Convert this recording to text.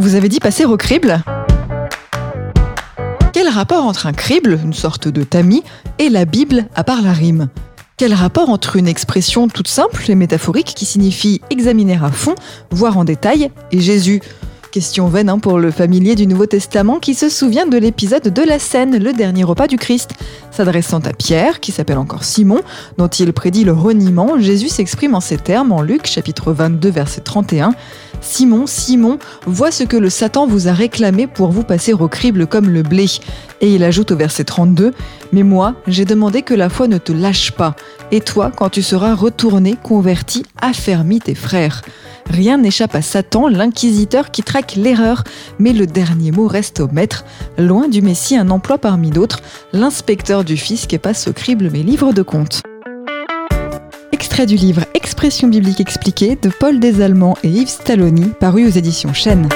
Vous avez dit passer au crible? Quel rapport entre un crible, une sorte de tamis, et la Bible à part la rime? Quel rapport entre une expression toute simple et métaphorique qui signifie examiner à fond, voir en détail, et Jésus? Question vaine hein, pour le familier du Nouveau Testament qui se souvient de l'épisode de la scène, le dernier repas du Christ. S'adressant à Pierre, qui s'appelle encore Simon, dont il prédit le reniement, Jésus s'exprime en ces termes en Luc chapitre 22 verset 31. Simon, Simon, vois ce que le Satan vous a réclamé pour vous passer au crible comme le blé. Et il ajoute au verset 32, Mais moi, j'ai demandé que la foi ne te lâche pas. Et toi, quand tu seras retourné, converti, affermis tes frères. Rien n'échappe à Satan, l'inquisiteur qui traque l'erreur, mais le dernier mot reste au maître. Loin du Messie, un emploi parmi d'autres, l'inspecteur du fisc passe au crible mes livres de comptes. Extrait du livre Expression biblique expliquée de Paul Desallemands et Yves Stalloni, paru aux éditions Chênes.